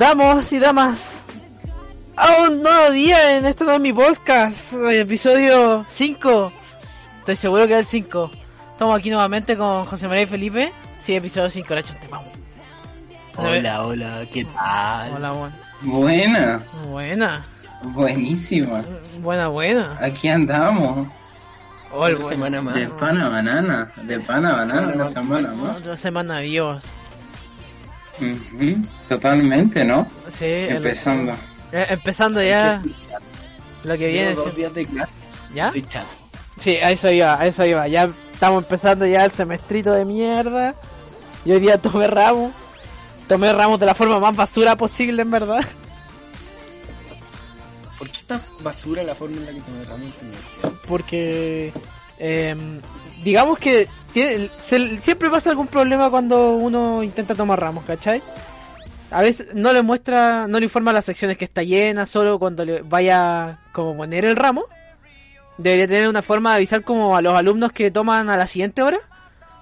Damos y damas, a un nuevo día en este nuevo mi podcast, episodio 5. Estoy seguro que es el 5. Estamos aquí nuevamente con José María y Felipe. Sí, episodio 5, la chante, vamos. Hola, hola, ¿qué tal? Hola, buena. Buena, Buena, buenísima. buena, buena. Aquí andamos. Hola, Una semana más. De pana a banana, de pana a banana una semana más. Otra semana Totalmente, ¿no? Sí, el- Empezando. eh, empezando ya lo que viene. Dos días de clase. ¿Ya? Sí, a eso iba, a eso iba. Ya estamos empezando ya el semestrito de mierda. Y hoy día tomé ramos. Tomé ramos de la forma más basura posible, en verdad. ¿Por qué está basura la forma en la que te ramo en universidad? Porque, em, digamos que tiene- se- siempre pasa algún problema cuando uno intenta tomar ramos, ¿cachai? A veces no le muestra, no le informa las secciones que está llena, solo cuando le vaya como poner el ramo. Debería tener una forma de avisar como a los alumnos que toman a la siguiente hora.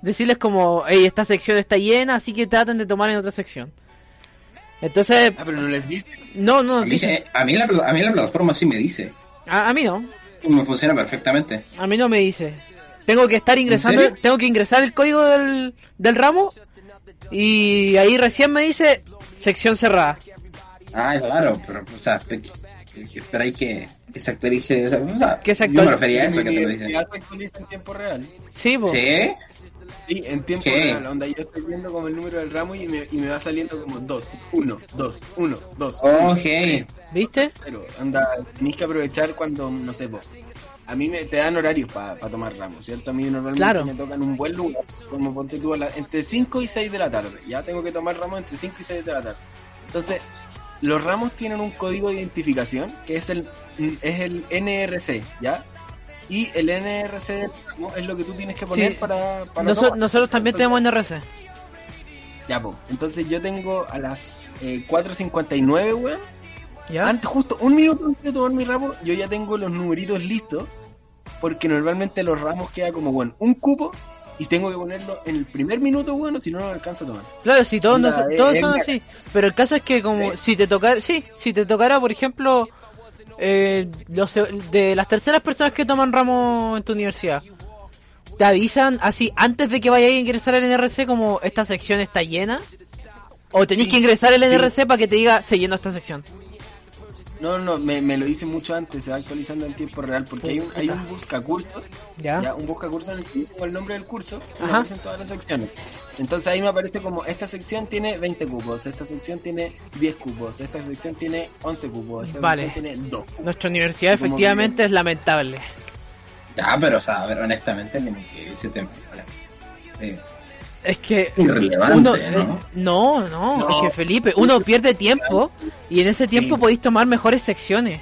Decirles como, hey, esta sección está llena, así que traten de tomar en otra sección. Entonces, Ah, pero no les dice. no, no, A mí, dice- a, mí la, a mí la plataforma sí me dice. a, a mí no, Me funciona perfectamente. a mí no me dice. Tengo que estar ingresando, tengo que ingresar el código del, del ramo y ahí recién me dice sección cerrada. Ah, claro, pero, o sea, que, que, que esperáis que, que se actualice. O sea, o sea, Que se yo me actualice. refería a eso que te lo Mi dice. universidad se actualiza en tiempo real. Sí, po. ¿Sí? Sí, en tiempo ¿Qué? real. Onda, yo estoy viendo como el número del ramo y me, y me va saliendo como 2, 1, 2, 1, 2. Ok. ¿viste? Pero, anda, tenéis que aprovechar cuando, no sé, vos. A mí me, te dan horarios para tomar ramos, ¿cierto? A mí normalmente Claro. me tocan un buen lugar, como ponte tú a la- entre 5 y 6 de la tarde. Ya tengo que tomar ramos entre 5 y 6 de la tarde. Entonces, los ramos tienen un código de identificación que es el, es el NRC, ¿ya? Y el NRC del ramo es lo que tú tienes que poner Sí. para, para tomar. nosotros también Entonces, tenemos NRC. Ya, po. Entonces yo tengo a las eh, 4.59, weón. ¿Ya? Antes, justo un minuto antes de tomar mi ramo, yo ya tengo los numeritos listos. Porque normalmente los ramos queda como, bueno, un cupo. Y tengo que ponerlo en el primer minuto, bueno, si no, no lo alcanzo a tomar. Claro, sí, todos, nos- eh, todos son así. Pero el caso es que como si te tocara, sí, si te tocara, por ejemplo, eh, los, de las terceras personas que toman ramo en tu universidad, te avisan así antes de que vayas a ingresar al NRC como esta sección está llena. O tenés Sí, que ingresar al sí. NRC para que te diga se llenó esta sección. No, no, me, me lo hice mucho antes, se va actualizando en tiempo real. Porque hay un, hay un buscacursos, ¿Ya? ya, un buscacursos en el que pongo el nombre del curso y me aparecen todas las secciones. Entonces ahí me aparece como, esta sección tiene 20 cupos, esta sección tiene 10 cupos, esta sección tiene 11 cupos, esta Vale. sección tiene 2. Nuestra universidad Como efectivamente es lamentable. Ya, pero, o sea, a ver, honestamente, como que ese tema. vale. Eh, Es que Irrelevante, uno, ¿no? eh, no, no, No. es que Felipe, uno pierde tiempo y en ese tiempo Sí. podéis tomar mejores secciones.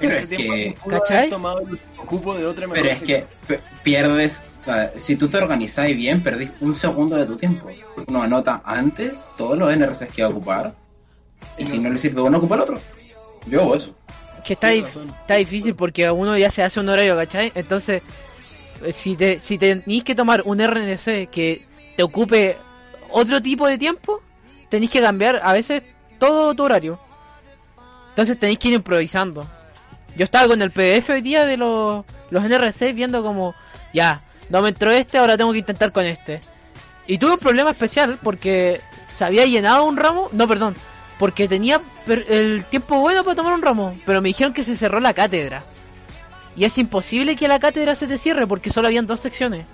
Pero es que- ¿Cachai? tomado el cupo de otra Pero mejor es que pierdes, si tú te organizas bien, perdís un segundo de tu tiempo. Uno anota antes todos los NRCs que va a ocupar, y si no le sirve uno, ocupa el otro. Yo hago eso. Que está, dif- razón. está difícil porque uno ya se hace un horario, ¿cachai? Entonces, si te si tenéis que tomar un RNC que te ocupe otro tipo de tiempo, tenéis que cambiar a veces todo tu horario. Entonces tenéis que ir improvisando. Yo estaba con el PDF hoy día de los, los NRC viendo como, ya, no me entró este, ahora tengo que intentar con este. Y tuve un problema especial porque se había llenado un ramo, no, perdón, porque tenía el tiempo bueno para tomar un ramo, pero me dijeron que se cerró la cátedra. Y es imposible que la cátedra se te cierre porque solo habían dos secciones.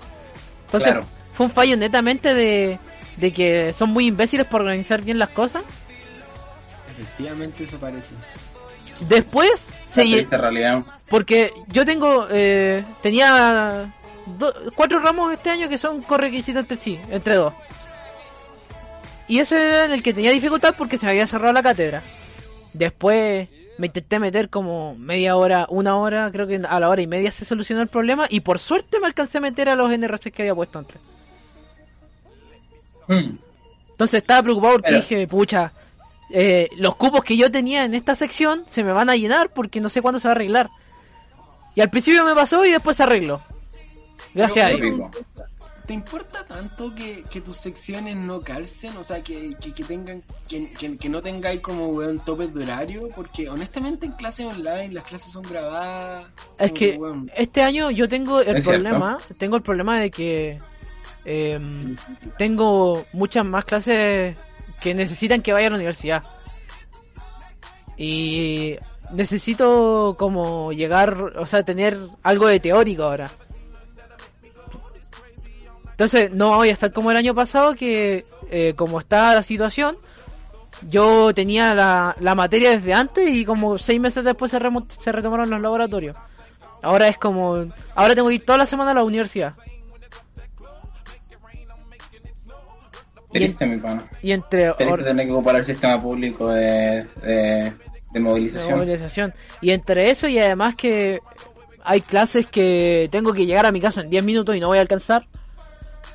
Entonces, Claro. fue un fallo netamente de, de que son muy imbéciles para organizar bien las cosas. Efectivamente eso parece. Después se realidad. porque yo tengo eh, tenía do- cuatro ramos este año que son correquisitos entre sí, entre dos. Y ese era en el que tenía dificultad porque se me había cerrado la cátedra. Después me intenté meter como media hora, una hora, creo que a la hora y media se solucionó el problema y por suerte me alcancé a meter a los NRC que había puesto antes. Mm. Entonces estaba preocupado porque Pero- dije, pucha, eh, los cupos que yo tenía en esta sección se me van a llenar porque no sé cuándo se va a arreglar. Y al principio me pasó y después se arregló. Gracias a Dios. ¿Te importa tanto que, que tus secciones no calcen? O sea, que, que, que tengan, que, que, que no tengáis como, weón, topes de horario, porque honestamente en clases online las clases son grabadas. Es que weón, este año yo tengo el Es cierto. problema, tengo el problema de que em, tengo muchas más clases que necesitan que vaya a la universidad. Y necesito como llegar, o sea, tener algo de teórico ahora. Entonces, no voy a estar como el año pasado que eh, como está la situación, yo tenía la, la materia desde antes y como seis meses después se, remo- se retomaron los laboratorios. Ahora es como, ahora tengo que ir toda la semana a la universidad. Y, en- Triste, mi pana. y entre Triste tener que ocupar el sistema público de, de, de de movilización. movilización. Y entre eso y además que hay clases que tengo que llegar a mi casa en 10 minutos y no voy a alcanzar.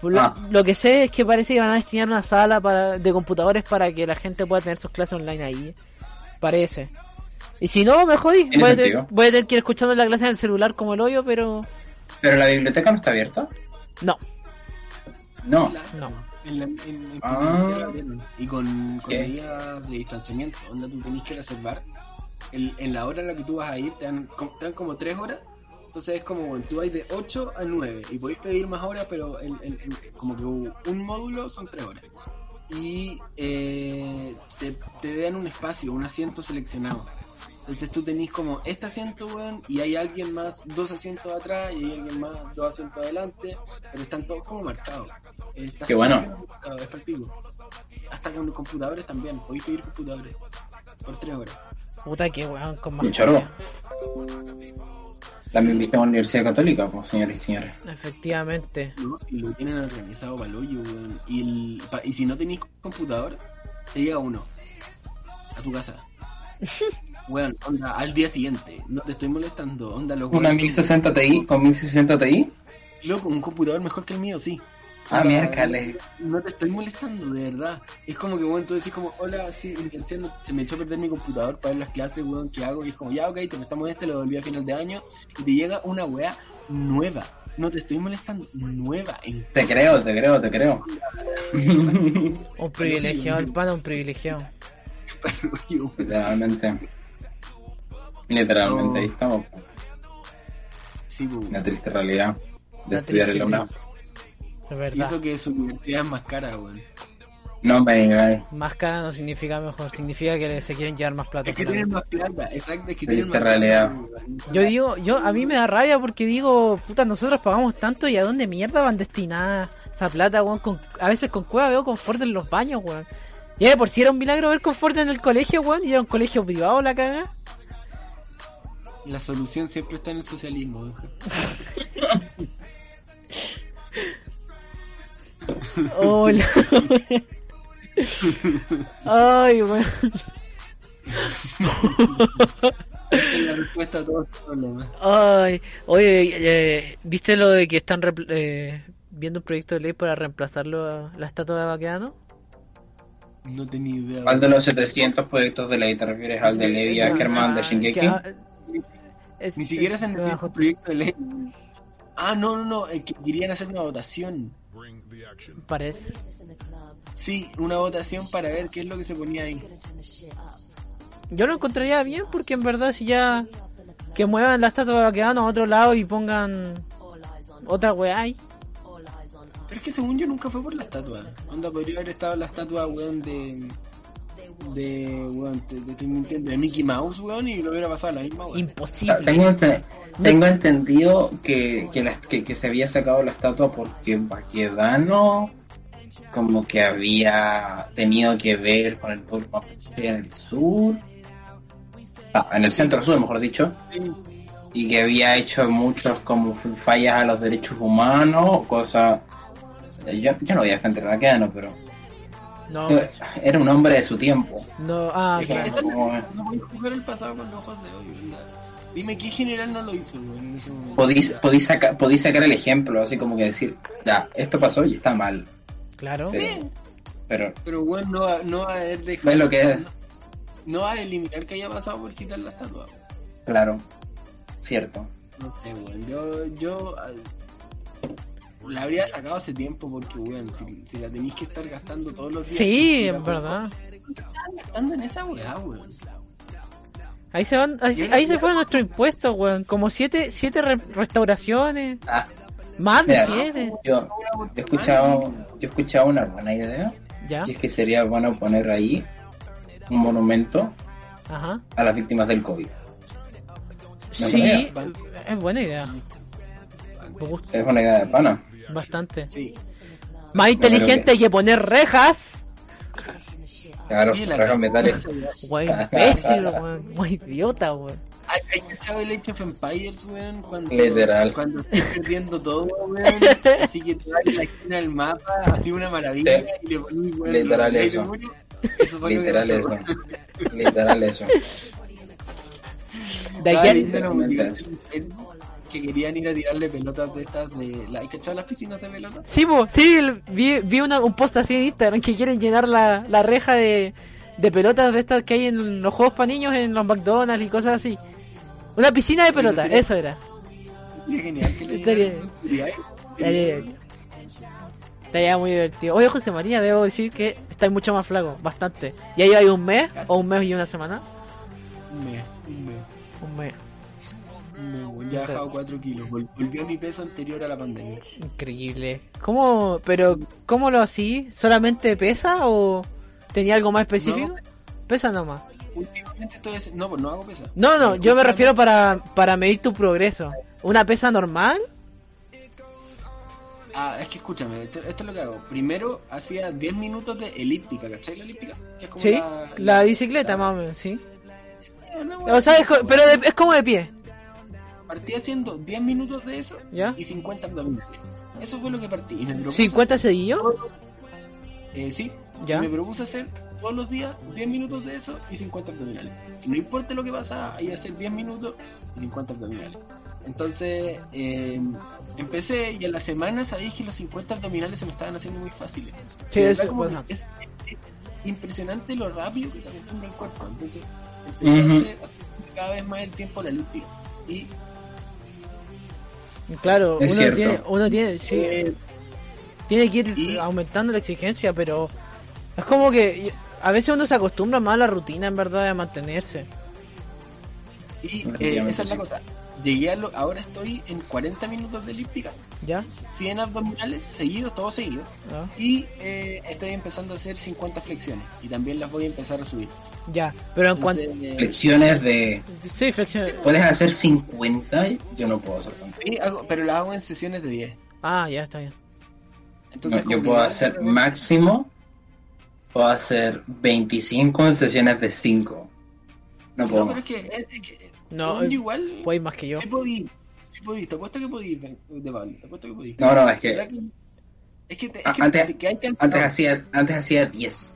Lo, Ah. lo que sé es que parece que van a destinar una sala para, de computadores para que la gente pueda tener sus clases online ahí. Parece. Y si no, me jodí. Voy a, tener, sentido. voy a tener que ir escuchando la clase en el celular como el hoyo, pero Pero la biblioteca no está abierta. no, No. no. En la, en, en Ah. Y con, con medidas de distanciamiento, donde tú tenés que reservar. El- en la hora en la que tú vas a ir, te dan, te dan como 3 horas. Entonces es como, bueno, tú vas de 8 a 9 y podéis pedir más horas, pero el- el- el- como que un módulo son 3 horas. Y eh, te, te dan un espacio, un asiento seleccionado. Entonces tú tenés como este asiento, weón, y hay alguien más, dos asientos atrás, y hay alguien más, dos asientos adelante, pero están todos como marcados. Está Qué bueno. marcado, es palpico. Hasta con computadores también, podéis pedir computadores por tres horas. Puta que weón con más. La misma Universidad Católica, pues, señores y señores. Efectivamente. ¿no? Y lo tienen organizado para el hoyo, weón. Y, el, pa- y si no tenéis computador, te llega uno a tu casa. Weón, onda, al día siguiente. No te estoy molestando, onda, los Una weones- 1060 Ti con 1060 Ti. Loco, un computador mejor que el mío, sí. Ah, Onda, miércoles. No te estoy molestando, de verdad. Es como que, weón, tú decís como, hola, sí, intención, se me echó a perder mi computador para ver las clases, weón, ¿qué hago? Y es como, ya, ok, te prestamos este, lo devolví a final de año. Y te llega una weá nueva. No te estoy molestando, nueva. En Te creo, te creo, te creo. Un privilegiado, el pana, un privilegiado. Literalmente. Literalmente, ahí estamos. Sí, weón. Una triste realidad de La estudiar en la Y eso que su universidad es más cara, weón. No me digáis. Más cara no significa mejor, significa que se quieren llevar más plata. Es que tienen más plata, exacto, es que tienen más realidad. plata. Yo digo, yo a mí me da rabia porque digo, puta, nosotros pagamos tanto y a dónde mierda van destinadas esa plata, weón. Con, a veces con cueva veo confort en los baños, weón. Y de por si era un milagro ver confort en el colegio, weón, y era un colegio privado la caga. La solución siempre está en el socialismo, weón. Hola. Ay. Es la respuesta a todos los problemas. Ay, oye, eh, ¿viste lo de que están eh, viendo un proyecto de ley para reemplazarlo a la estatua de Baqueano? No tenía idea. ¿Cuál de los 700 proyectos de ley te refieres? ¿Al de Levi Ackerman de Ah, Shingeki? que, ah, es- Ni siquiera se es- necesita un proyecto de ley. Ah, no, no, no, es que querían hacer una votación. Parece. Sí, una votación para ver qué es lo que se ponía ahí. Yo lo encontraría bien porque en verdad si ya que muevan la estatua de Baqueano a otro lado y pongan otra weá ahí. Pero es que según yo nunca fue por la estatua. Onda, podría haber estado la estatua, weón, de... De, weón, estoy mintiendo, de Mickey Mouse, weón, y lo hubiera pasado la misma, weón. Imposible. Tengo, ente- tengo entendido que, que, la- que- que se había sacado la estatua porque Baquedano como que había tenido que ver con el pueblo mapuche en el sur, ah, en el centro sur, mejor dicho, Sí, y que había hecho muchos como fallas a los derechos humanos, cosas... Yo, yo no voy a defender a Baquedano, pero No, eh, era un hombre de su tiempo. no, ah, Es que claro. esa es la- Como- no puedes jugar el pasado con los ojos de hoy, ¿verdad? Dime qué general no lo hizo, weón, en ese momento. Podéis, podéis, saca- podéis sacar el ejemplo, así como que decir, ya, esto pasó y está mal. Claro. Sí. Pero, Pero, weón, no, va- no va a haber dejado... ¿ves lo que es? No va a eliminar que haya pasado por quitar la estatua. Claro, cierto. No sé, weón. Yo, yo. La habría sacado hace tiempo porque, weón, si, si la tenéis que estar gastando todos los días. Sí, en verdad. Gastando en esa weá, weón. Ahí se van, ahí, ahí se fue nuestro impuesto, weón. Como siete, siete re- restauraciones. Ah, Más de siete. yo, yo he escuchado, yo he escuchado una buena idea. Ya, Y es que sería bueno poner ahí un monumento ajá. a las víctimas del COVID. Sí, es buena idea. Es una idea de pana. Bastante. Sí. Más inteligente que poner rejas. Claro, rejas metales. Wey, imbécil. Muy idiota, weón. ¿Hay, cachado el Age of Empires, weón? Cuando, Literal. Cuando estás perdiendo todo, weón. Así que te vas en la esquina del mapa, así una maravilla, Sí. y le pones, weón, Literal eso. Eso fue lo que Literal eso. Literal eso. De aquí que querían ir a tirarle pelotas de estas de... ¿La, ¿Hay cachado las piscinas de pelotas? Sí, sí, vi, vi una- un post así en Instagram que quieren llenar la, la reja de, de pelotas de estas que hay en los juegos para niños, en los McDonald's y cosas así. Una piscina de pelotas, eso era. Sería genial que le Estaría- muy divertido. Oye, José María, debo decir que estáis mucho más flaco, bastante. ¿Ya lleváis un mes? ¿O un mes y una semana? Un mes, un mes, Un mes. Ya he bajado 4 kilos. Vol- Volvió a mi peso anterior a la pandemia. Increíble. ¿Cómo, pero, cómo lo así? ¿Solamente pesa o tenía algo más específico? Pesa nomás. Últimamente estoy haci- No, pues no hago pesa. No, no, yo me refiero para, para medir tu progreso. ¿Una pesa normal? Ah, es que escúchame, esto, esto es lo que hago. Primero hacía 10 minutos de elíptica, ¿cachai? La elíptica. Que es como Sí, la, la bicicleta más o menos, sí. hueá O sea, es pero de- es como de pie, Partí haciendo 10 minutos de eso ¿ya? y 50 abdominales. Eso fue lo que partí. Y me propuse 50 hacer seguillos, todo- Eh, sí, ¿ya? me propuse hacer todos los días 10 minutos de eso y 50 abdominales. No importa lo que pasa, ahí hacer 10 minutos y 50 abdominales. Entonces, eh, empecé y en la semana sabéis que los 50 abdominales se me estaban haciendo muy fáciles. Sí, eso como es, es- es impresionante lo rápido que se acostumbra el cuerpo. Entonces, empecé a hacer cada vez más el tiempo la limpia. Y Claro, Es uno cierto. tiene, uno tiene, sí, eh, tiene que ir y- aumentando la exigencia, pero es como que a veces uno se acostumbra más a la rutina, en verdad, de mantenerse. y eh, esa es la cosa. Llegué a lo, ahora estoy en 40 minutos de elíptica, ¿Ya? 100 abdominales seguidos, todos seguidos. ¿Ya? Y eh, estoy empezando a hacer 50 flexiones. Y también las voy a empezar a subir. Ya, pero en cuanto... Eh, Flexiones de. Sí, flexión. ¿Puedes hacer 50? Yo no puedo hacer tanto. sí, hago- pero las hago en sesiones de 10. Ah, ya está bien. Entonces, No, yo puedo hacer de máximo. Puedo hacer 25 en sesiones de 5. No puedo. No, pero es que, es, es que No, según eh, igual. Podéis más que yo. Sí podí, sí podí, te apuesto que podí, de Pablo, te apuesto que podí. No, no, es que ¿Verdad Es que, te- es Ah, que, antes- te- que antes hacía, antes hacía 10.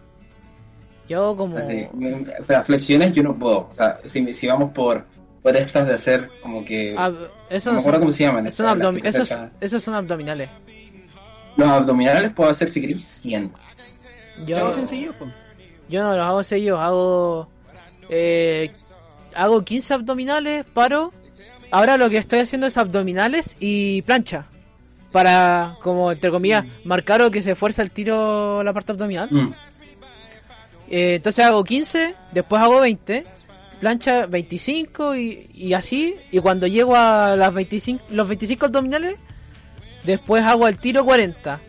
Yo como... Así, mm, las flexiones yo no puedo. O sea, si, si vamos por, por estas de hacer como que. ab- eso no me acuerdo son, cómo se llaman. son esos, esos son abdominales. Los abdominales puedo hacer si queréis 100. Yo, Yo, sencillo, pues. yo no los hago seguidos, hago... Eh, hago 15 abdominales, paro. Ahora lo que estoy haciendo es abdominales y plancha. Para, como entre comillas, marcar o que se fuerza el tiro la parte abdominal. Mm. Eh, entonces hago 15, después hago 20, plancha 25 y, y así. Y cuando llego a las 25, los 25 abdominales, después hago al tiro 40.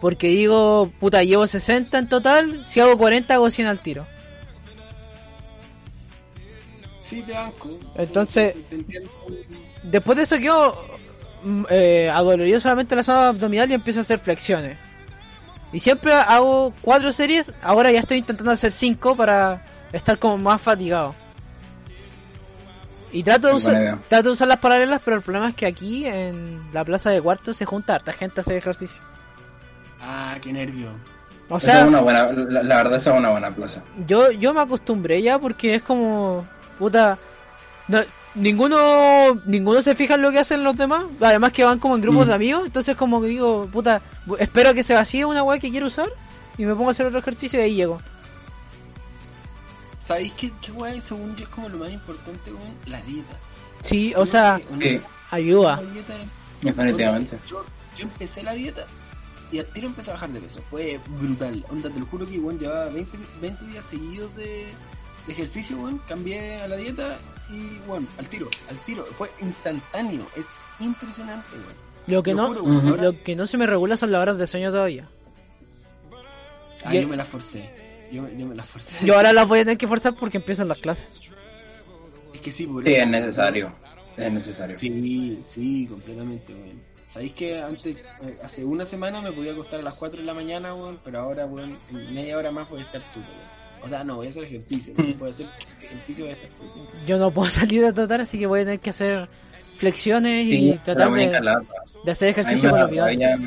Porque digo, puta, llevo 60 en total, si hago 40 hago 100 al tiro. Sí, te banco. Entonces-. Después de eso quedo mm, eh, adolorido solamente la zona abdominal y empiezo a hacer flexiones. Y siempre hago 4 series, ahora ya estoy intentando hacer 5 para estar como más fatigado. Y trato de, usar, trato de usar las paralelas, pero el problema es que aquí en la plaza de cuarto se junta harta gente a hacer ejercicio. Ah, qué nervio. O Esa sea, es una buena, la, la verdad, esa es una buena plaza. yo, yo me acostumbré ya porque es como, puta, no- ninguno, ninguno se fija en lo que hacen los demás, además que van como en grupos Mm. de amigos, entonces como que digo, puta, espero que se vacíe una weá que quiero usar y me pongo a hacer otro ejercicio y ahí llego. ¿Sabéis qué, qué guay? Según yo es como lo más importante, weón, la dieta. Sí, o sea, ayuda. dieta definitivamente. Yo, yo empecé la dieta y al tiro empecé a bajar de peso. Fue brutal. Onda, te lo juro que, weón, llevaba 20, 20 días seguidos de, de ejercicio, weón. Cambié a la dieta y, weón, al tiro, al tiro. Fue instantáneo. Es impresionante, weón. Lo que no, juro, weón, ahora- lo que no se me regula son las horas de sueño todavía. Ah, Y- yo me la forcé. Yo, yo me la forcé. Yo ahora las voy a tener que forzar porque empiezan las clases. Es que sí, por Sí, eso. es necesario. Es necesario. Sí, sí, completamente, weón. ¿Sabéis que antes, eh, hace una semana me podía acostar a las 4 de la mañana, weón? Pero ahora, weón, en media hora más voy a estar tuto, weón. O sea, no, voy a hacer ejercicio. No voy a hacer ejercicio, tuto. Yo no puedo salir a tratar, así que voy a tener que hacer flexiones Sí, y tratar de, de hacer ejercicio me con da los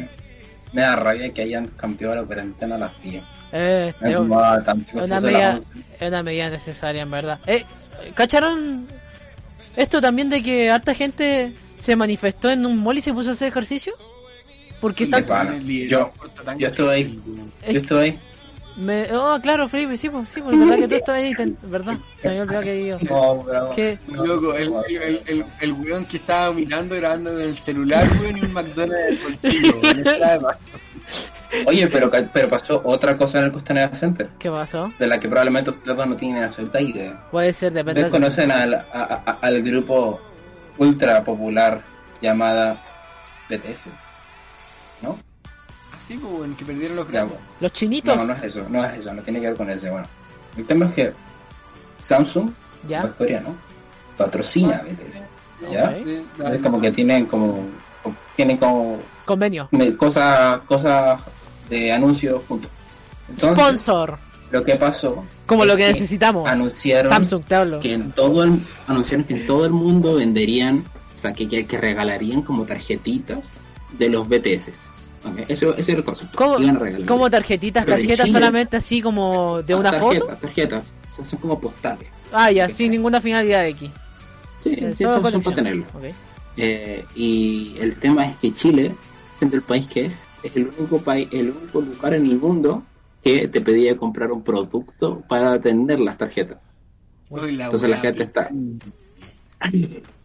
Me da rabia que hayan cambiado la cuarentena a las 10. Eh, Me es una medida, 11. es una medida necesaria, en verdad. Eh, ¿Cacharon esto también de que harta gente se manifestó en un mall y se puso a hacer ejercicio? Porque De. El liderazgo Yo- yo estuve ahí. Yo estuve ahí. Me... Oh, claro, Felipe, sí, pues, sí, pues, verdad que tú estabas ahí, ten- verdad, se me había olvidado que yo... No, bravo. Que Loco, el, el, el, el weón que estaba mirando grabando en el celular, weón, y un McDonald's del bolsillo, weón. Estaba de más. Oye, pero, ca- pero pasó otra cosa en el Costanera Center, ¿Qué pasó? de la que probablemente ustedes dos no tienen absoluta idea. Puede ser, depende Ustedes conocen al, a- a- al grupo ultra popular llamada BTS, ¿no? Pues, que perdieron los bueno. Los chinitos, No, no es eso, no es eso, no tiene que ver con ese. Bueno, el tema es que Samsung, ya, es coreano, patrocina a BTS. ¿Ya? Ok. Es como que tienen como, tienen como convenio, cosas cosas de anuncios juntos. Entonces, sponsor, lo que pasó como lo que que necesitamos. anunciaron Samsung, te hablo. que en todo el, anunciaron que en todo el mundo venderían, o sea, que, que, que regalarían como tarjetitas de los BTS. Ok, Eso, ese era el concepto. ¿Cómo, tarjetitas? ¿Tarjetas Chile- solamente así como de una tarjetas, foto? Tarjetas, o sea, son como postales. Ah, ya, sin ninguna finalidad de aquí. Sí, Eh, sí, solo son, para tenerlo. Eh, y el tema es que Chile, siendo el país que es, es el único país, el único lugar en el mundo que te pedía comprar un producto para tener las tarjetas. Uy, la Entonces la gente está,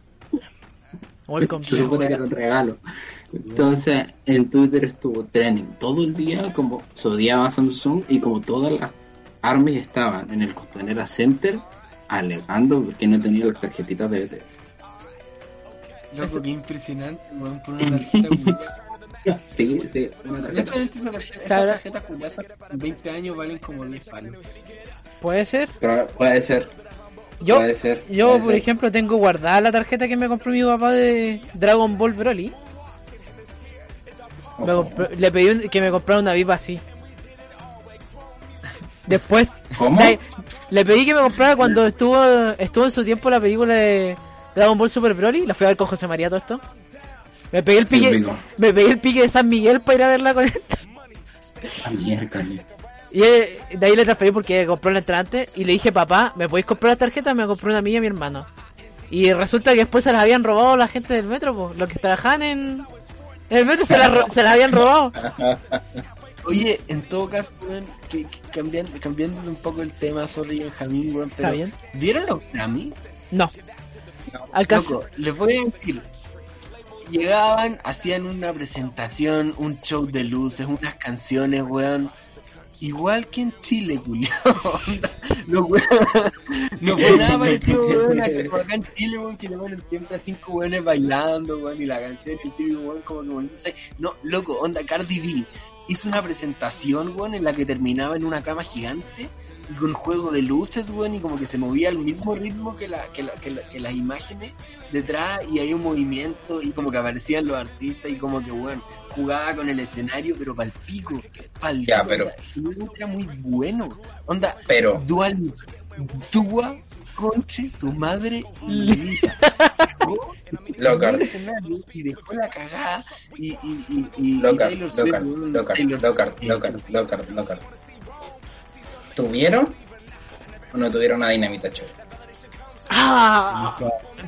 Welcome. se supone que era un regalo. Entonces en Twitter estuvo trending todo el día como se odiaba a Samsung y como todas las armies estaban en el Costanera Center alegando porque no tenía las tarjetitas de BTS. Loco, qué impresionante, weón, por una tarjeta. Sí, sí, una tarjeta. Esa tarjeta, tarjeta culiada en 20 años valen como 10 palos. Puede ser. Pero puede ser, Yo, puede ser. yo puede por ser. ejemplo, tengo guardada la tarjeta que me compró mi papá de Dragon Ball Broly. Compró- le pedí un- que me comprara una VIP así. Después, ¿Cómo? le pedí que me comprara cuando estuvo estuvo en su tiempo la película de Dragon Ball Super Broly. La fui a ver con José María todo esto. Me pegué el pique, me pegué el pique de San Miguel para ir a verla con él. Ah, mierda, Y de ahí le transferí porque compró la entrada antes y le dije, papá, ¿me podéis comprar la tarjeta? Me compró una mía y mi hermano. Y resulta que después se las habían robado la gente del metro, pues, los que trabajaban en, en el metro se las se las habían robado. Oye, en todo caso, weón, que, que cambiando, cambiando un poco el tema, sorry Benjamín, weón, pero Está bien. ¿vieron los Grammy? No. Alcanz- Loco, les voy a decir. Llegaban, hacían una presentación, un show de luces, unas canciones, weón. Igual que en Chile, Julio. no, weón. No fue nada parecido, weón, acá en Chile, weón, que le ponen siempre a cinco weones bailando, weón, y la canción, el típico weón, como que moviéndose. No, loco, onda, Cardi B hizo una presentación, weón, en la que terminaba en una cama gigante y con juego de luces, weón, y como que se movía al mismo ritmo que, la, que, la, que, la- que las imágenes detrás y hay un movimiento y como que aparecían los artistas y como que, weón, jugaba con el escenario, pero pa'l pico, pa'l Ya, pico, pero- era muy bueno. Onda, Pero, dual, dua, conche, tu madre, Lolita. Locar. el escenario y dejó la cagada y, y, y, y, y Locar, Locar, Locar. ¿Tuvieron o no tuvieron una dinamita show? ¡Ah!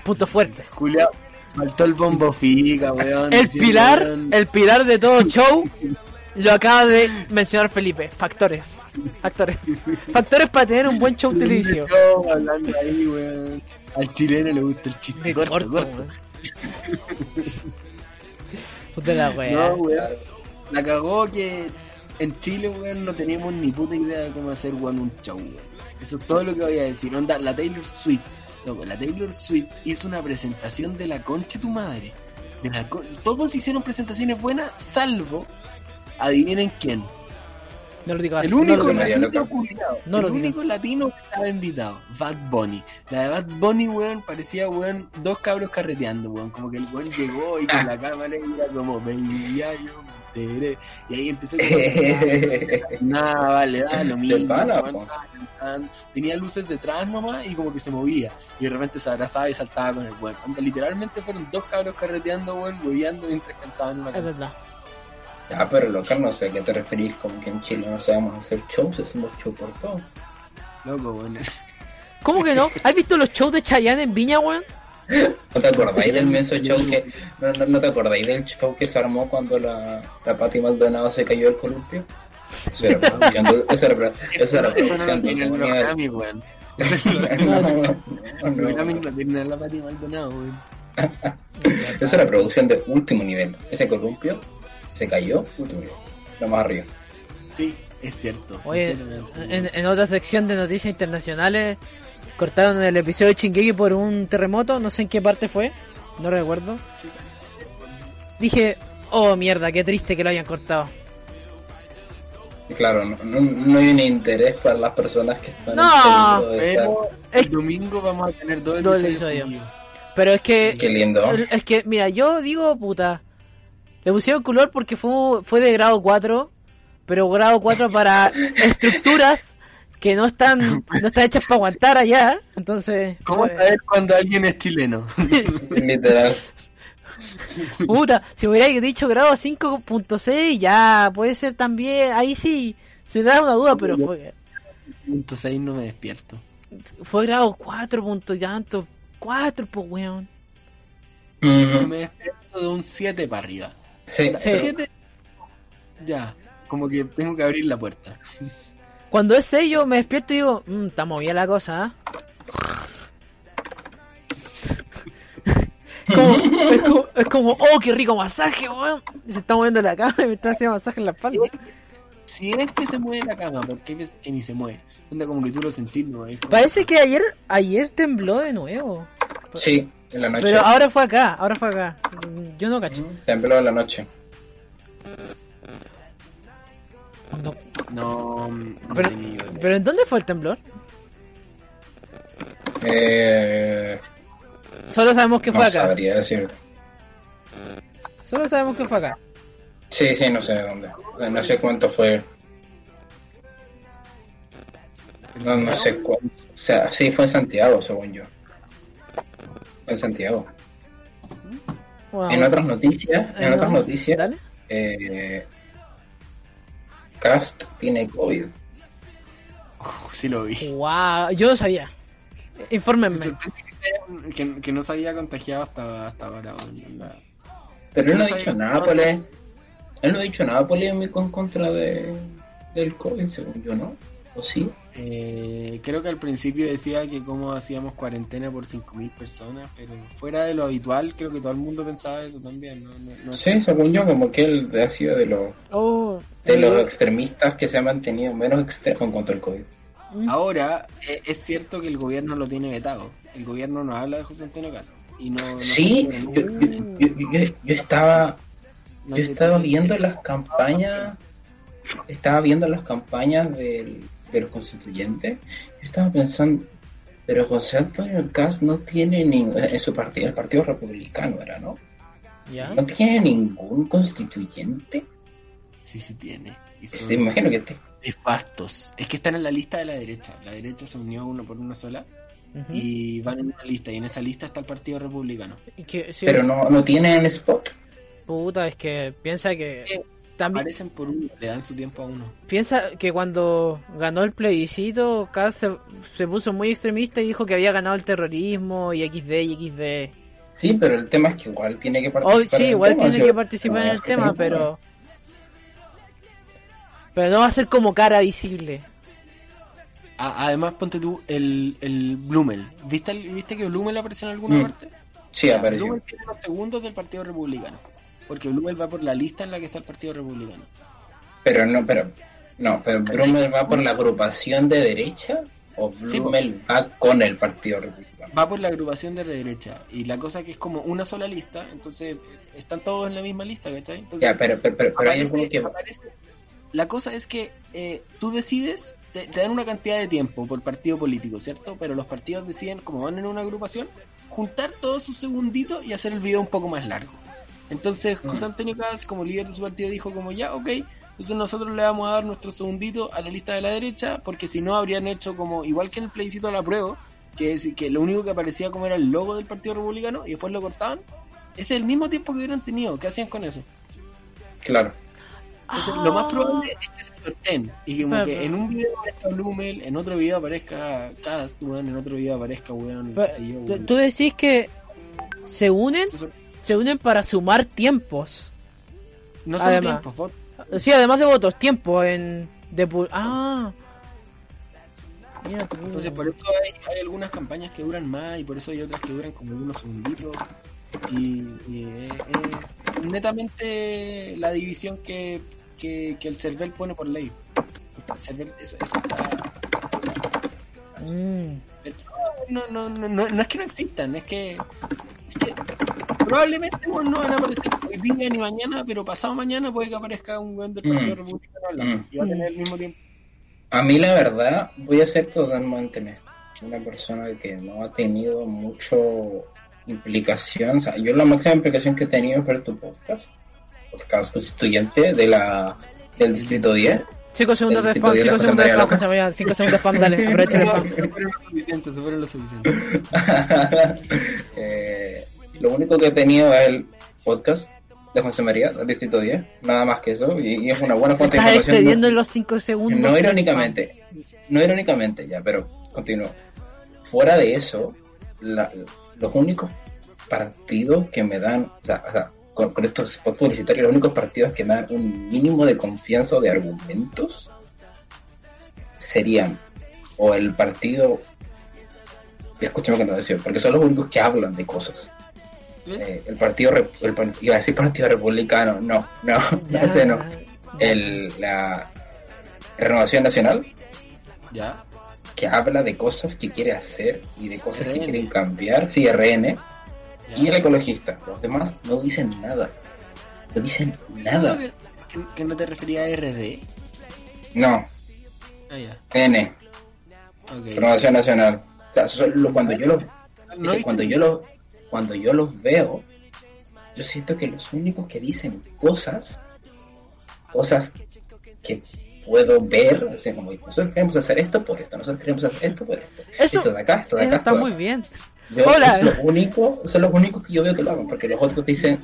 Punto fuerte. Julia, faltó el bombo fica, weón. El diciendo, pilar, weón, el pilar de todo show lo acaba de mencionar Felipe. Factores. Factores. Factores para tener un buen show televisivo. hablando ahí, weón. Al chileno le gusta el chiste corto, corto, corto. weón. Puta la wea. No, weón. La cagó que en Chile, weón, no teníamos ni puta idea de cómo hacer, weón, un show, weón. Eso es todo lo que voy a decir. Onda, la Taylor Swift. Loco, la Taylor Swift hizo una presentación de la concha de tu madre. De la con- Todos hicieron presentaciones buenas, salvo. Adivinen quién. No lo digas. El no lo único. María latino No el único latino que estaba invitado, Bad Bunny. La de Bad Bunny, weón, parecía, weón, dos cabros carreteando, weón. Como que el weón llegó y con la cámara y era como, baby, ya yo me enteré. Y ahí empezó con Nada, vale, da lo mismo. pana, weón, cantando. Tenía luces detrás nomás y como que se movía. Y de repente se abrazaba y saltaba con el weón. Literalmente fueron dos cabros carreteando, weón, hueveando mientras cantaban una Es canción. verdad. Ah, pero loca, no sé a qué te referís, como que en Chile no sabemos hacer shows, hacemos show por todo. Loco, weón. ¿Cómo que no? ¿Has visto los shows de Chayanne en Viña, weón? ¿No te acordáis del menso show que... No, no, no te acordáis del show que se armó cuando la, la Pati Maldonado se cayó del columpio? Eso era producción de... Eso era, eso era producción de... No, no. Eso era producción de último nivel. Ese columpio se cayó. Lo más arriba. Sí, es cierto. Oye, en, en otra sección de noticias internacionales, cortaron el episodio de Chingeki por un terremoto, no sé en qué parte fue, no recuerdo. Sí. Dije, oh mierda, qué triste que lo hayan cortado. Claro, no, no, no hay un interés para las personas que están No, Pero el domingo vamos a tener dos episodios. Pero es que, Qué lindo. es que, mira, yo digo, puta, le pusieron color porque fue, fue de grado 4, pero grado 4 para estructuras que no están, no están hechas para aguantar allá, entonces... ¿Cómo pues, saber cuando alguien es chileno? Literal. Puta, si hubiera dicho grado 5.6, ya puede ser también, ahí sí, se da una duda, pero fue, Punto seis no me despierto. fue grado 4 punto y tanto, 4 pues weón. Ujú. me despierto de un 7 para arriba. Sí, Sí. pero- Siete, Ya, como que tengo que abrir la puerta. Cuando es 6 yo me despierto y digo, mmm, está movida la cosa, ¿ah? como, es, como, es como, oh, qué rico masaje, weón. Se está moviendo la cama y me está haciendo masaje en la espalda. Si es que se mueve la cama, ¿por qué que ni se mueve? Onda como que tú lo sentís, ¿no? Parece que ayer, ayer tembló de nuevo. Sí, en la noche. Pero ahora fue acá, ahora fue acá. Yo no cacho. Tembló en la noche. No. No, no Pero, pero ¿en dónde fue el temblor? Eh, Solo sabemos que no fue acá. sabría decir. Solo sabemos que fue acá. Sí, sí, no sé dónde. No sé cuánto fue. No, no sé cuánto. O sea, sí, fue en Santiago, según yo. En Santiago. En otras noticias, en otras no, noticias, Dale. eh, Cast tiene COVID. Uf, sí lo vi. Wow, yo no sabía. Me Infórmenme. que, que- que no se había contagiado hasta, hasta ahora. La- Pero él no ha dicho nada pole- Él no ha dicho nada polémico en contra de del COVID, según yo, ¿no? ¿O sí? Eh, creo que al principio decía que cómo hacíamos cuarentena por 5.000 personas, pero fuera de lo habitual, creo que todo el mundo pensaba eso también. ¿no? No- no- Sí, según yo, como que él ha sido de los Oh, de los extremistas que se ha mantenido menos extremo en cuanto al COVID. Mm. Ahora, eh, es cierto que el gobierno lo tiene vetado. El gobierno no habla de José Antonio Cast. Y no, no Sí, yo, yo- yo- yo- yo estaba no yo estaba viendo las campañas estaba viendo las campañas del, de los constituyentes yo estaba pensando pero José Antonio Cast no tiene ningún en su partido el partido republicano era no ¿Ya? no tiene ningún constituyente Sí, sí tiene. Y son Este, imagino que te- nefastos. Es que están en la lista de la derecha. La derecha se unió uno por una sola y van en una lista. Y en esa lista está el Partido Republicano. Que- pero no no tienen spot Puta, es que piensa que también Aparecen por uno, le dan su tiempo a uno. piensa que cuando ganó el plebiscito, Kass se, se puso muy extremista y dijo que había ganado el terrorismo y XD y XD. sí pero el tema es que igual tiene que Oh, participar sí, en el igual tema, tiene que participar en el tema, pero pero no va a ser como cara visible. A- además, ponte tú el, el Blumel. ¿Viste, el- ¿Viste que Blumel apareció en alguna Mm. parte? sí apareció Blumel tiene los segundos del Partido Republicano. Porque Blumel va por la lista en la que está el Partido Republicano. Pero no, pero. No, pero Brumel va por la agrupación de derecha o Sí. Brumel va con el Partido Republicano. Va por la agrupación de derecha. Y la cosa que es como una sola lista, entonces están todos en la misma lista, ¿cachai? Entonces, Ya, pero, pero, pero, pero hay aparece- que. aparece- La cosa es que eh, tú decides, te, te dan una cantidad de tiempo por partido político, ¿cierto? Pero los partidos deciden, como van en una agrupación, juntar todos sus segunditos y hacer el video un poco más largo. Entonces. José Antonio Caz, como líder de su partido, dijo como ya, ok, entonces nosotros le vamos a dar nuestro segundito a la lista de la derecha, porque si no habrían hecho como, igual que en el plebiscito a la prueba, que, es, que lo único que aparecía como era el logo del Partido Republicano y después lo cortaban. Ese es el mismo tiempo que hubieran tenido. ¿Qué hacían con eso? Claro. Entonces, lo más probable es que se sorteen y que como Pero- que en un video aparezca Blumel, en otro video aparezca Cast, weón, en otro video aparezca weón, qué sé yo, Pero, weón. Tú decís que se unen, Se se unen para sumar tiempos. No son Además. tiempos, vos- Sí, además de votos, tiempo en... De, pu- ah. Mira. Entonces por eso hay, hay algunas campañas que duran más y por eso hay otras que duran como unos segunditos. Y, y eh, eh, netamente la división que, que, que el CERVEL pone por ley. El CERVEL, eso, eso está... Mm. no, no, no, no, no es que no existan, es que, es que probablemente weón, no van a aparecer hoy día ni mañana, pero pasado mañana puede que aparezca un weón del Partido Mm. Republicano hablando Mm. y va a tener el mismo tiempo. A mí, la verdad, voy a ser totalmente honesto. Una persona que no ha tenido mucho implicación. O sea, yo la máxima implicación que he tenido fue tu podcast. Podcast constituyente de la del Distrito 10. 5 segundos de spam, de 5 la segundos de spam, José María, 5 segundos de spam, dale, aprovecha el spam. Fueron lo suficiente, fueron lo suficiente. Eh, lo único que he tenido es el podcast de José María, del Distrito 10. Nada más que eso. Y, y es una buena fuente de Estás información. excediendo en los 5 segundos. No irónicamente, no irónicamente ya, pero continúo. Fuera de eso, la- los únicos partidos que me dan, o sea, o sea, con, con estos spots publicitarios, los únicos partidos que me dan un mínimo de confianza o de argumentos serían o el partido, escúchame con atención, porque son los únicos que hablan de cosas. Eh, el partido, el, par- iba a decir partido republicano, no, no, Ya. ese no. El, la Renovación Nacional, Ya, que habla de cosas que quiere hacer y de cosas que quieren cambiar, sí, RN, ya. y el ecologista. Los demás no dicen nada. No dicen nada. Que, que no te refería a RD. No, Ah. N. Renovación Nacional. O sea, lo- cuando yo los ¿No es que viste? cuando yo los cuando yo los veo, yo siento que los únicos que dicen cosas, cosas que puedo ver, o sea, como nosotros queremos hacer esto por esto, nosotros queremos hacer esto por esto, Eso, esto de acá, esto de acá, está esto de muy bien. Yo, Hola. es lo único, son los únicos que yo veo que lo hagan, porque los otros dicen,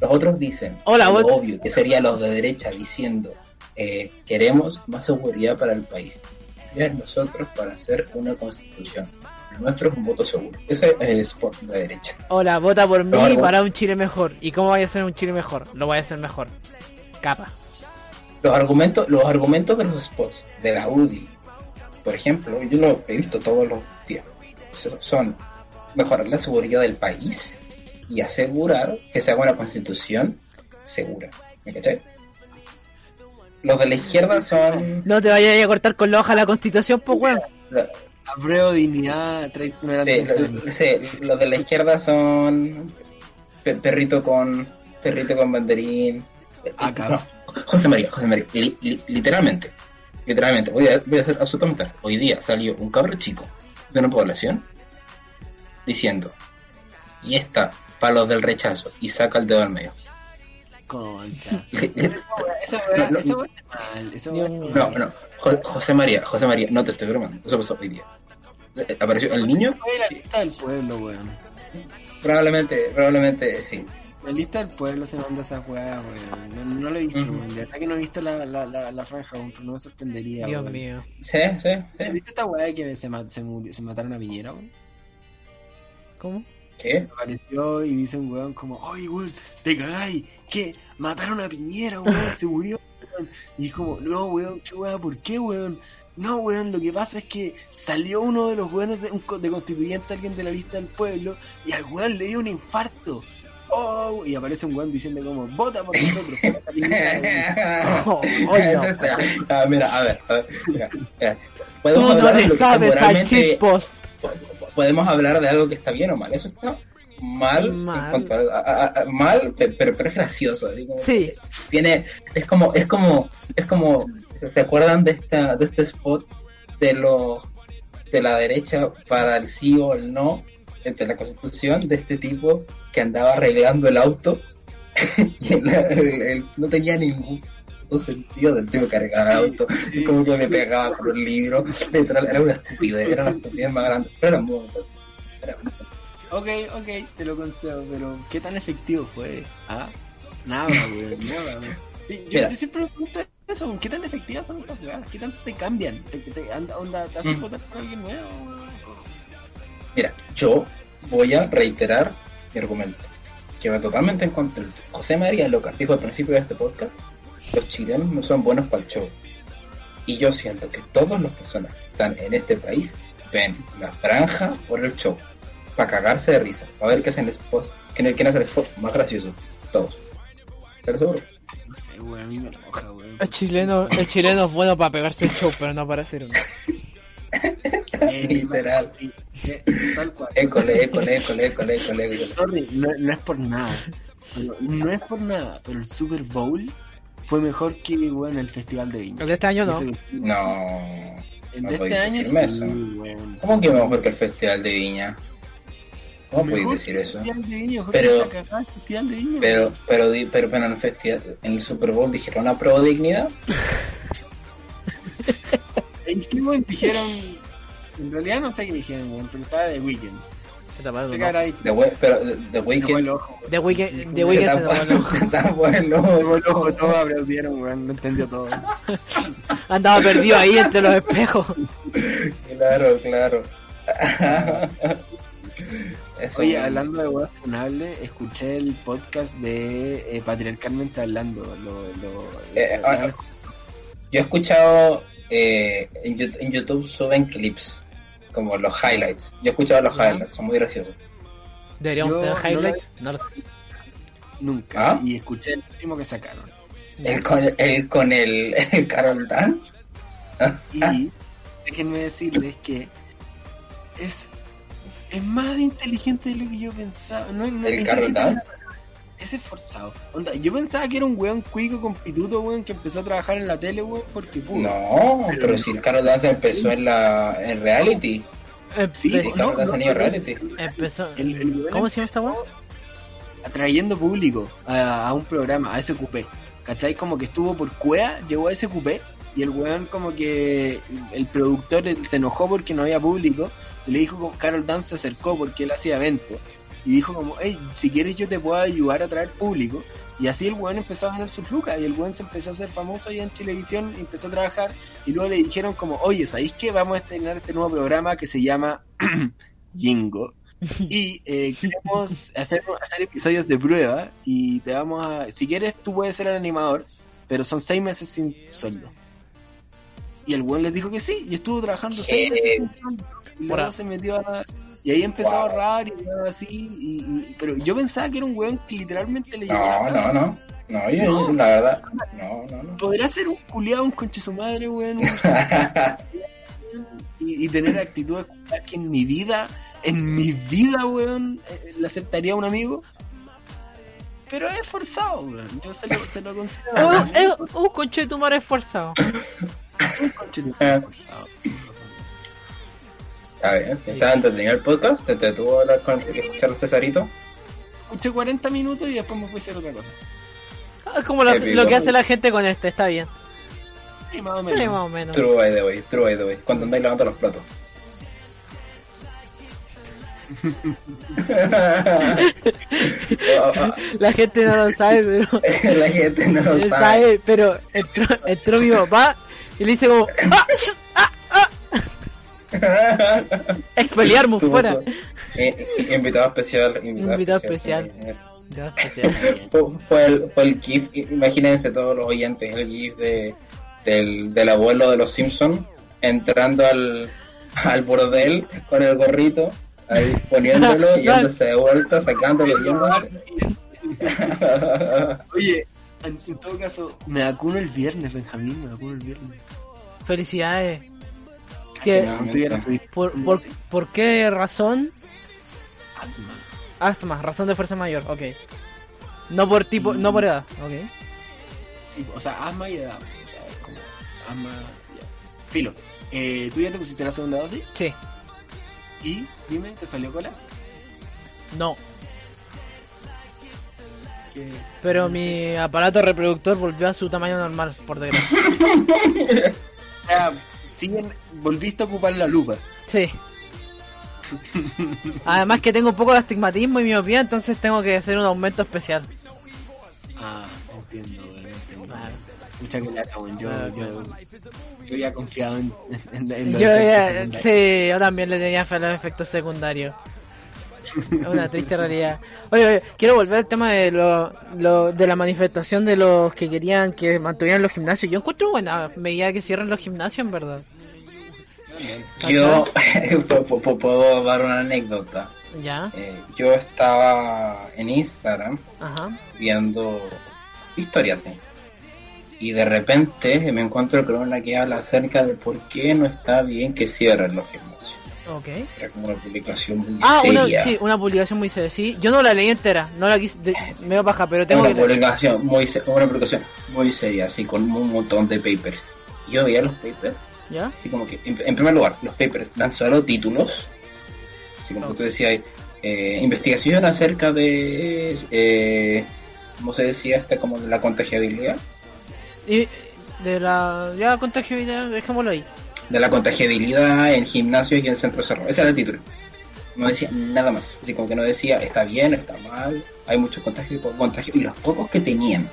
los otros dicen, Hola, lo obvio, que sería los de derecha diciendo, eh, queremos más seguridad para el país. Nosotros para hacer una constitución. El nuestro es un voto seguro. Ese es el spot de la derecha. Hola, vota por mí para un Chile mejor. ¿Y cómo vaya a ser un Chile mejor? Lo voy a hacer mejor. Capa. Los argumentos, los argumentos de los spots de la UDI, por ejemplo, yo lo he visto todos los días, so- son mejorar la seguridad del país y asegurar que se haga una constitución segura. ¿Me cachai? Los de la izquierda son No te vayas a cortar con la hoja la constitución, pues weón. Apruebo dignidad, tra- no era sí, lo- sí, los de la izquierda son pe- perrito con perrito con banderín. Acá. No, José María, José María, li- li- literalmente, literalmente, voy a, voy a hacer absolutamente. Hoy día salió un cabro chico de una población diciendo, y está para los del rechazo, y saca el dedo al medio. Concha. No, esa weá está mal. No, mal. no, Jo- José María, José María, no te estoy bromando, eso pasó hoy día. Eh, Apareció el niño, Fue la lista del pueblo, weón. probablemente, probablemente sí. La lista del pueblo se manda esa weá, weón. No, no lo he visto, Ujú. weón. De verdad que no he visto la, la, la, la franja, weón, pero no me sorprendería, Dios weón. mío. Sí, sí, sí. ¿Viste esta weá de que se, ma- se, murió, se mataron a Piñera, weón? ¿Cómo? ¿Qué? Apareció y dice un weón como, oye, weón, te cagáis, ¿qué? Mataron a Piñera, weón, se murió, weón. Y es como, no, weón, ¿qué weón? ¿Por qué, weón? No, weón, lo que pasa es que salió uno de los weones de, un co- de constituyente, alguien de la lista del pueblo, y al weón le dio un infarto. oh, y aparece un weón diciendo como, vota por nosotros. por esta película". Oh, oh, Eso no. está- ah, mira, a ver, a ver, mira, mira. Tú no le sabes al po- podemos hablar de algo que está bien o mal. Eso está mal, en Mal. cuanto a- a- a- mal, pe- pero, pero es gracioso. como Sí. Tiene, es como, es como, es como, ¿se, se acuerdan de esta, de este spot de los de la derecha para el sí o el no entre la constitución de este tipo que andaba arreglando el auto y el- el- el- no tenía ningún sentido del tipo que cargaba el auto y como que me pegaba con el libro era una estupidez era una estupidez más grande pero era muy era muy- Ok, ok, te lo concedo, pero ¿qué tan efectivo fue? ¿Ah? Nada, weón, nada. Sí, yo, yo siempre me pregunto eso, ¿qué tan efectivas son estas weas? ¿Qué tanto te cambian? ¿Te, te, anda, onda, te hacen Mm. votar por alguien nuevo? Mira, yo voy a reiterar mi argumento, que va totalmente en contra. José María Locas dijo al principio de este podcast, los chilenos no son buenos para el show. Y yo siento que todas las personas que están en este país ven la franja por el show, para cagarse de risa, para ver qué hacen el spot, quién quién hace el spot más gracioso, todos. ¿Estás seguro? No sé, weón, a mí me enoja, weón. El chileno, el chileno es bueno para pegarse el show, pero no para hacer uno. Eh, Literal. sí, eh, Tal cual. École, école, école, école, école. Sorry, no, no es por nada. pero- no es por nada, pero el Super Bowl fue mejor que weón, el Festival de Viña. El de este año no. Ese- No. El No de este año sí. ¿Cómo que mejor que el Festival de Viña? ¿Cómo podéis decir eso? de Pero- cagada de. Pero, pero, di- pero, pero en el festival, en el Super Bowl dijeron una pro dignidad. En qué momento dijeron. En realidad no sé qué dijeron, pero estaba de Weekend. Se taparon Se. The, we- pero The ojo. The Weeknd, The se Weeknd se tapó el ojo. se tapó el fue el ojo, ojo. todos aplaudieron, weón, no entendió todo. Andaba perdido ahí entre los espejos. Claro, claro. Eso, Oye, hablando de weas funables, escuché el podcast de eh, Patriarcalmente Hablando. Lo, lo, Eh, lo- ah, Yo he escuchado eh, en, YouTube, en YouTube suben clips, como los highlights. Yo he escuchado los highlights, son muy graciosos. Deberíamos Yo tener highlights. No lo sé. Nunca. ¿Ah? Y escuché el último que sacaron. El con el, con el, el Carol Dance. Y déjenme decirles que es, es más inteligente de lo que yo pensaba. No, no, ¿El inteligente Carol es Dance? la- Es esforzado. Onda, yo pensaba que era un weón cuico con pituto, weón, que empezó a trabajar en la tele, weón, porque pudo. No, Pero si el Carol Dance empezó en la en reality. Sí, Empe- Sí, no, Carol Dance no, tenía no, reality. empezó. El- el weón ¿Cómo se llama esta weá? atrayendo público a, a un programa, a SQP. ¿Cachai? Como que estuvo por CUEA, llegó a SQP y el weón como que el productor se enojó porque no había público y le dijo como Carol Dance se acercó porque él hacía eventos y dijo como, hey, si quieres yo te puedo ayudar a traer público y así el weón empezó a ganar sus lucas y el weón se empezó a hacer famoso ahí en televisión y empezó a trabajar y luego le dijeron como, oye, ¿sabéis qué? Vamos a estrenar este nuevo programa que se llama Jingo y eh, queremos hacer, hacer episodios de prueba y te vamos a... Si quieres, tú puedes ser el animador, pero son seis meses sin sueldo. Y el weón les dijo que sí, y estuvo trabajando seis meses sin sueldo. Y luego se metió a... Y ahí empezó a ahorrar y todo así, y, y- pero yo pensaba que era un weón que literalmente le No, llegaba no, no. No, yo, No. la verdad, no, no, no. Podrá ser un culiado, un conche su madre, weón, y, y tener actitudes que en mi vida, en mi vida, weón, eh, le aceptaría a un amigo. Pero es forzado, weón. Yo se lo, se lo concedo. Es un- un conche de tu madre esforzado. Un conche de- Eh. forzado. A ver, ¿estaba entretenido el podcast? ¿Te entretuvo hablar con escuchar a Cesarito? Escuché 40 minutos y después me fui a hacer otra cosa. Es como lo, que hace la gente con este, está bien. Y más o Sí, menos. más o menos. True by the way, true by the way. Cuando andáis lavando los platos. La gente no lo sabe, pero. La gente no lo sabe. sabe, pero entró, entró mi papá y le dice como. ¡Ah! ¡Ah! Expeliarmus Tuvo fuera. eh, eh, invitado especial. Invitado, Invitado especial. Eh, especial. Fue, fue el, fue el GIF, imagínense todos los oyentes, el GIF de, del, del abuelo de los Simpsons entrando al, al bordel con el gorrito, ahí poniéndolo, yéndose de vuelta, sacándolo, yéndose. Oye, en, en todo caso, me vacuno el viernes, Benjamín, me vacuno el viernes. Felicidades. ¿Qué? Subiste. ¿Por, por, por qué razón? Asma. Asma, razón de fuerza mayor, ok. No por tipo, no por edad, ok. Sí, o sea, asma y edad. O sea, es como asma. ya. Filo. Eh, ¿Tú ya te pusiste la segunda dosis? Sí, Y dime, ¿te salió cola? no. Que- Pero mi aparato reproductor volvió a su tamaño normal, por desgracia. Siguen, volviste a ocupar la lupa. Sí. Además que tengo un poco de astigmatismo y miopía, entonces tengo que hacer un aumento especial. Ah, entiendo. Mucha que weón. Yo, yo, yo ya confiado en, en, en los Yo efectos ya, sí, yo también le tenía fe a los efectos secundarios. Una triste realidad. Oye, oye, quiero volver al tema de lo, lo- de la manifestación de los que querían que mantuvieran los gimnasios. Yo encuentro buena medida que cierren los gimnasios, en verdad. Yo puedo dar una anécdota. Ya, Eh, yo estaba en Instagram ajá. viendo historias de- y de repente me encuentro con una que habla acerca de por qué no está bien que cierren los gimnasios. Ok. Era como una publicación muy Ah, una, seria. sí, una publicación muy seria. Sí, yo no la leí entera, no la quise, de- me dio paja, pero tengo una que leer. publicación muy una publicación muy seria, así con un montón de papers. Yo veía los papers, ¿Ya? así como que, en, en primer lugar, los papers dan solo títulos, así como que tú decías, eh, investigación acerca de, eh, ¿cómo se decía? Este, como de la contagiabilidad. Y de la ya contagiosidad, dejémoslo ahí. De la contagiabilidad en gimnasios y en centros cerrados. Ese era el título. No decía nada más. Así como que no decía está bien, está mal, hay mucho contagio, poco contagio. Y los pocos que tenían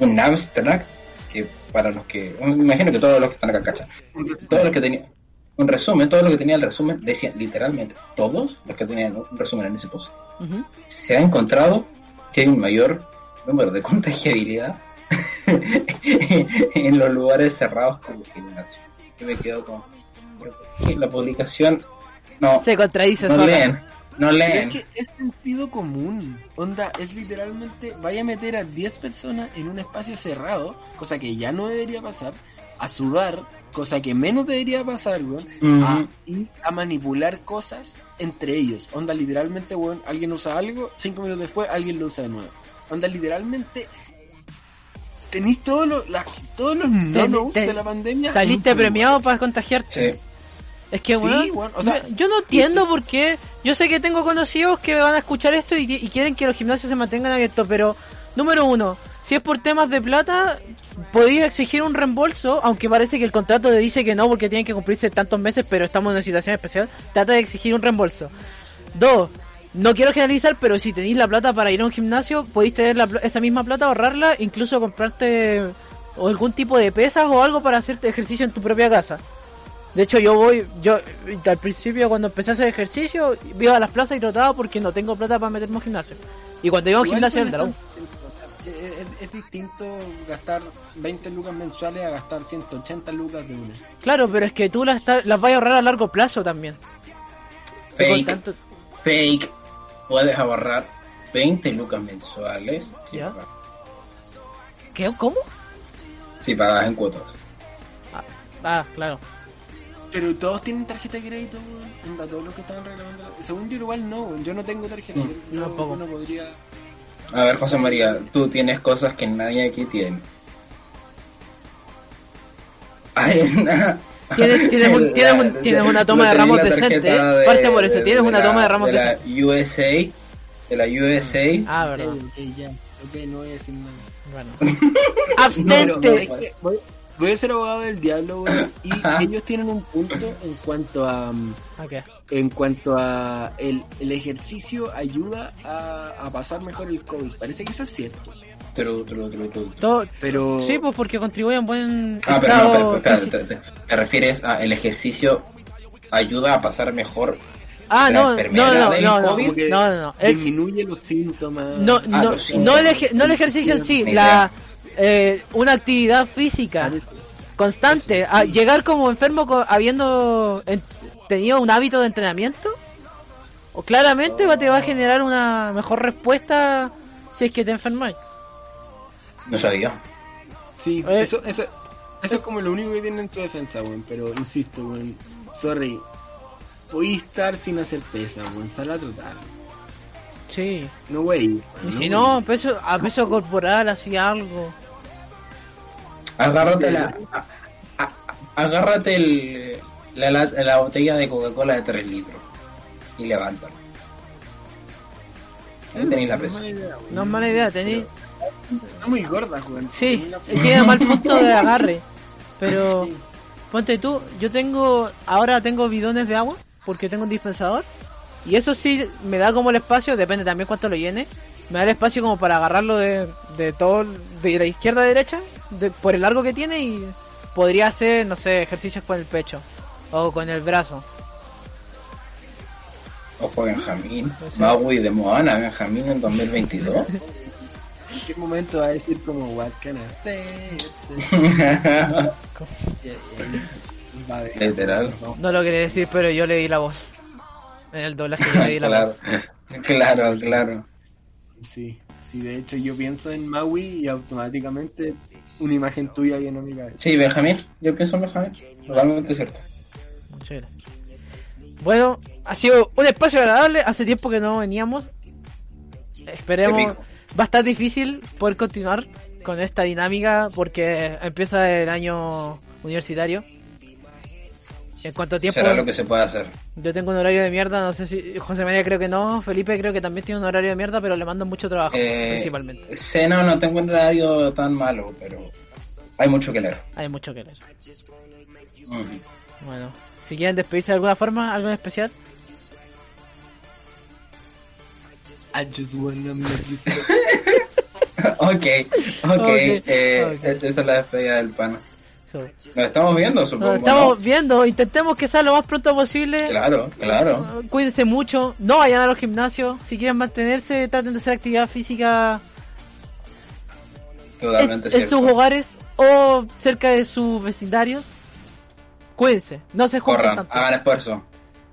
un abstract, que para los que, me imagino que todos los que están acá cachan, todos los que tenían un resumen, todos los que tenían el resumen decían literalmente, todos los que tenían un resumen en ese post, se ha encontrado que hay un mayor número de contagiabilidad en los lugares cerrados como gimnasio. Yo me quedo con ¿por qué la publicación no, Se contradice no sola. leen, no leen. es que es sentido común. Onda, es literalmente, vaya a meter a 10 personas en un espacio cerrado, cosa que ya no debería pasar, a sudar, cosa que menos debería pasar, weón, a, y a manipular cosas entre ellos. Onda, literalmente, weón, alguien usa algo, cinco minutos después alguien lo usa de nuevo. Onda, literalmente, tenéis todos los, la- todos los no de la pandemia. Saliste premiado para contagiarte. Sí. Es que, Sí, weón, weón, o sea- me- yo no entiendo por qué. Yo sé que tengo conocidos que van a escuchar esto y, y quieren que los gimnasios se mantengan abiertos, pero, número uno, si es por temas de plata, podéis exigir un reembolso, aunque parece que el contrato te dice que no, porque tienen que cumplirse tantos meses, pero estamos en una situación especial. Trata de exigir un reembolso. Dos, no quiero generalizar, pero si tenéis la plata para ir a un gimnasio, podéis tener la pl- esa misma plata, ahorrarla, incluso comprarte o algún tipo de pesas o algo para hacer ejercicio en tu propia casa. De hecho, yo voy, yo al principio cuando empecé a hacer ejercicio, iba a las plazas y trotaba porque no tengo plata para meterme a un gimnasio. Y cuando iba a un gimnasio la U. estas- Es, distinto gastar 20 lucas mensuales a gastar 180 lucas de una. Claro, pero es que tú las, las vas a ahorrar a largo plazo también. Fake, tanto, fake. Puedes ahorrar 20 lucas mensuales si, Ya. ¿qué? ¿Cómo? si pagas en cuotas. Ah, claro. Pero todos tienen tarjeta de crédito, weón. Onda, todos los que estaban reclamando. Según yo, igual no, weón. Yo no tengo tarjeta. Mm, yo no podría. A ver, José María, tú tienes cosas que nadie aquí tiene. Ay, na- Tienes, tienes, un- tienes, un- tienes una toma de ramos decente, ¿eh? de- Parte por eso, tienes una la- toma de ramos de la. USA, de la USA. Ah, verdad. Ya. Ok, no voy a decir nada. Bueno. Abstente. ¿sabes qué? voy, voy a ser abogado del diablo, weón. Y Ajá. ellos tienen un punto en cuanto a. mm. En cuanto a. El, el ejercicio ayuda a, a pasar mejor el COVID. Parece que eso es cierto. True, true, true, true. Todo, Pero. sí, pues porque contribuye a un buen Ah, pero no, pero, físico. te, te- te refieres a el ejercicio ayuda a pasar mejor. Ah, la no, no, enfermedad no, del no, no, COVID. no, no, no. Es- disminuye los síntomas. no, Ah, no, los no, el síntomas. eje- no el ejercicio en sí, la eh, una actividad física constante, Eso, a sí. llegar como enfermo co- habiendo en- tenido un hábito de entrenamiento, o claramente va, te va a generar una mejor respuesta si es que te enfermas. No sabía. Sí, Eh. eso, eso, eso es como lo único que tiene en tu defensa, weón. Pero insisto, weón. Sorry. Podí estar sin hacer pesa, weón. Sal a trotar. Sí. No, wey. Y si no, peso, a peso corporal, así algo. Agárrate la. a- a- agárrate el, la, la, la botella de Coca-Cola de 3 litros. Y levántala. Ahí tenéis la pesa. No es mala idea, tení. Está muy gorda, weón. Sí, tiene mal punto de agarre. Pero ponte tú, yo tengo, ahora tengo bidones de agua, porque tengo un dispensador. Y eso sí me da como el espacio, depende también cuánto lo llene. Me da el espacio como para agarrarlo de, de todo, de la izquierda a derecha, de, por el largo que tiene y podría hacer, no sé, ejercicios con el pecho o con el brazo. Ojo, Benjamín. Sí. Maui de Moana, Benjamín en 2022. ¿En qué momento va a decir como, what can I say? Y- y ahí va a ver. Literal. No lo quería decir, pero yo le di la voz. En el doblaje yo le di la claro, voz. claro, claro. Sí, sí, de hecho yo pienso en Maui y automáticamente una imagen tuya viene a mi cabeza. Sí, Benjamín. Yo pienso en Benjamín. Totalmente cierto. Muchas gracias. Bueno, ha sido un espacio agradable. Hace tiempo que no veníamos. Esperemos. Va a estar difícil poder continuar con esta dinámica porque empieza el año universitario. En cuanto a tiempo, Será lo que se puede hacer. yo tengo un horario de mierda. No sé si José María creo que no. Felipe creo que también tiene un horario de mierda, pero le mando mucho trabajo, Eh, principalmente. no, no tengo un horario tan malo, pero hay mucho que leer. Hay mucho que leer. Bueno, si quieren despedirse de alguna forma, algo en especial. I just wanna make you so- ok, ok. Ok, eh, ok. Esa es la despedida del pana. So, Nos estamos viendo, supongo. nos estamos ¿no? viendo. Intentemos que sea lo más pronto posible. Claro, claro. Cuídense mucho, no vayan a los gimnasios, si quieren mantenerse, traten de hacer actividad física Totalmente en, sus hogares o cerca de sus vecindarios. Cuídense, no se junten Corran, tanto. hagan esfuerzo.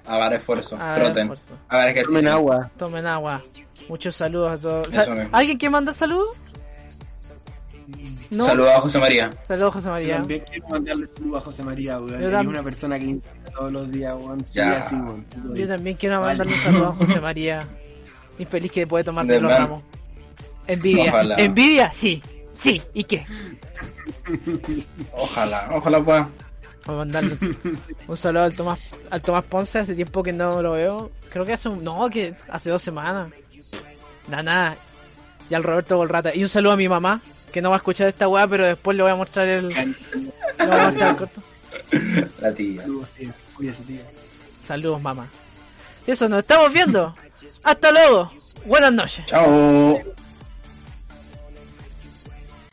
Hagan esfuerzo. Hagan troten. esfuerzo. Hagan ejercicio. Tomen agua. Tomen agua. Muchos saludos a todos. ¿Alguien que manda saludos? No. Saludos a José María. Saludos, José Yo María. también quiero mandarle saludos a José María, weón. Yo Es tam- una persona que intenta todos los días, weón. Sí, Ya. así, weón. Yo también quiero mandarle un saludo a José María. Infeliz que puede tomar De los man. ramos. Envidia. Ojalá. Envidia, sí. Sí, ¿y qué? Ojalá, ojalá pueda. Vamos a mandarle un, un saludo al Tomás, al Tomás Ponce, hace tiempo que no lo veo. Creo que hace un, no, que hace dos semanas. Nada, nada. Y al Roberto Golrata. Y un saludo a mi mamá, que no va a escuchar esta weá, pero después le voy a mostrar el, le voy a mostrar el corto. La tía. Saludos, tío. Cuídese, tío. Saludos, mamá. Eso, nos estamos viendo. Hasta luego. Buenas noches. Chao.